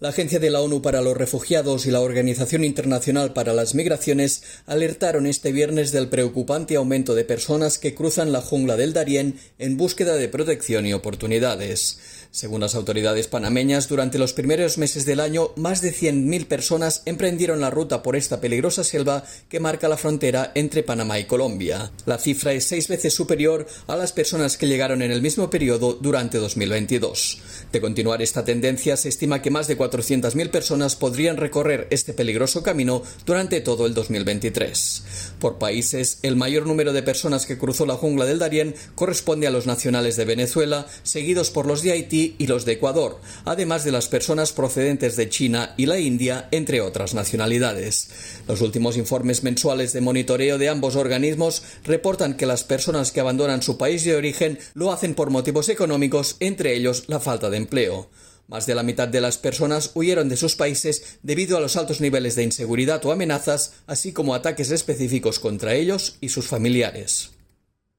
La Agencia de la ONU para los Refugiados y la Organización Internacional para las Migraciones alertaron este viernes del preocupante aumento de personas que cruzan la jungla del Darién en búsqueda de protección y oportunidades. Según las autoridades panameñas, durante los primeros meses del año, más de 100.000 personas emprendieron la ruta por esta peligrosa selva que marca la frontera entre Panamá y Colombia. La cifra es seis veces superior a las personas que llegaron en el mismo periodo durante 2022. De continuar esta tendencia, se estima que más de 400.000 personas podrían recorrer este peligroso camino durante todo el 2023. Por países, el mayor número de personas que cruzó la jungla del Darién corresponde a los nacionales de Venezuela, seguidos por los de Haití y los de Ecuador, además de las personas procedentes de China y la India, entre otras nacionalidades. Los últimos informes mensuales de monitoreo de ambos organismos reportan que las personas que abandonan su país de origen lo hacen por motivos económicos, entre ellos la falta de empleo. Más de la mitad de las personas huyeron de sus países debido a los altos niveles de inseguridad o amenazas, así como ataques específicos contra ellos y sus familiares.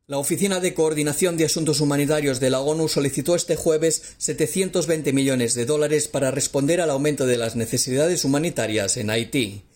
La Oficina de Coordinación de Asuntos Humanitarios de la ONU solicitó este jueves 720 millones de dólares para responder al aumento de las necesidades humanitarias en Haití.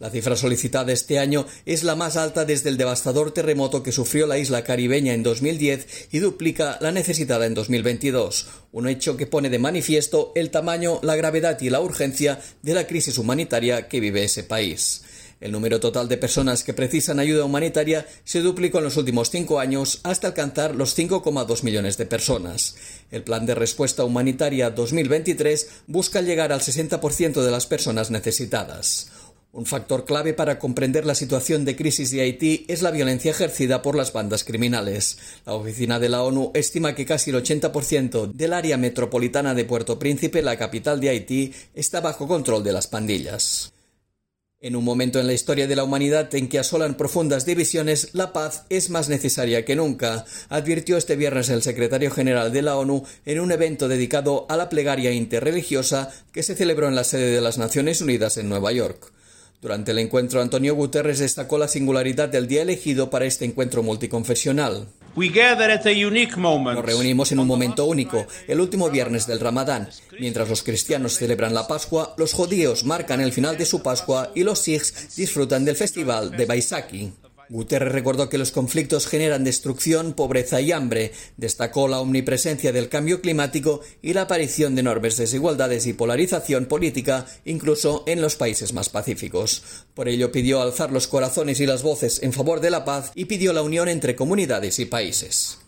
La cifra solicitada este año es la más alta desde el devastador terremoto que sufrió la isla caribeña en 2010 y duplica la necesitada en 2022, un hecho que pone de manifiesto el tamaño, la gravedad y la urgencia de la crisis humanitaria que vive ese país. El número total de personas que precisan ayuda humanitaria se duplicó en los últimos cinco años hasta alcanzar los 5,2 millones de personas. El Plan de Respuesta Humanitaria 2023 busca llegar al 60% de las personas necesitadas. Un factor clave para comprender la situación de crisis de Haití es la violencia ejercida por las bandas criminales. La oficina de la ONU estima que casi el 80% del área metropolitana de Puerto Príncipe, la capital de Haití, está bajo control de las pandillas. En un momento en la historia de la humanidad en que asolan profundas divisiones, la paz es más necesaria que nunca, advirtió este viernes el secretario general de la ONU en un evento dedicado a la plegaria interreligiosa que se celebró en la sede de las Naciones Unidas en Nueva York. Durante el encuentro, Antonio Guterres destacó la singularidad del día elegido para este encuentro multiconfesional. Nos reunimos en un momento único, el último viernes del Ramadán. Mientras los cristianos celebran la Pascua, los judíos marcan el final de su Pascua y los Sikhs disfrutan del festival de Baisakhi. Guterres recordó que los conflictos generan destrucción, pobreza y hambre. Destacó la omnipresencia del cambio climático y la aparición de enormes desigualdades y polarización política, incluso en los países más pacíficos. Por ello pidió alzar los corazones y las voces en favor de la paz y pidió la unión entre comunidades y países.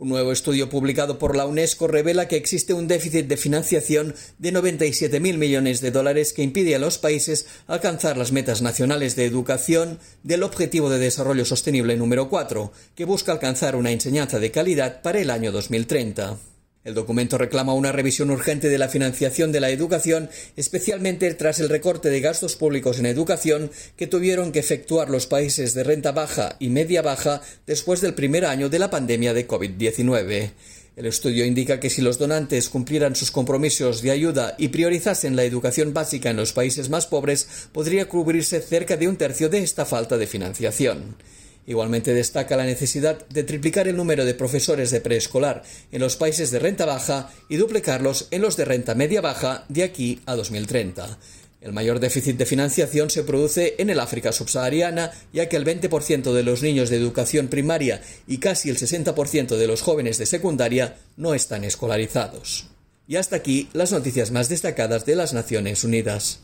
Un nuevo estudio publicado por la UNESCO revela que existe un déficit de financiación de 97.000 millones de dólares que impide a los países alcanzar las metas nacionales de educación del Objetivo de Desarrollo Sostenible número 4, que busca alcanzar una enseñanza de calidad para el año 2030. El documento reclama una revisión urgente de la financiación de la educación, especialmente tras el recorte de gastos públicos en educación que tuvieron que efectuar los países de renta baja y media baja después del primer año de la pandemia de COVID-19. El estudio indica que si los donantes cumplieran sus compromisos de ayuda y priorizasen la educación básica en los países más pobres, podría cubrirse cerca de un tercio de esta falta de financiación. Igualmente destaca la necesidad de triplicar el número de profesores de preescolar en los países de renta baja y duplicarlos en los de renta media baja de aquí a 2030. El mayor déficit de financiación se produce en el África subsahariana, ya que el 20% de los niños de educación primaria y casi el 60% de los jóvenes de secundaria no están escolarizados. Y hasta aquí las noticias más destacadas de las Naciones Unidas.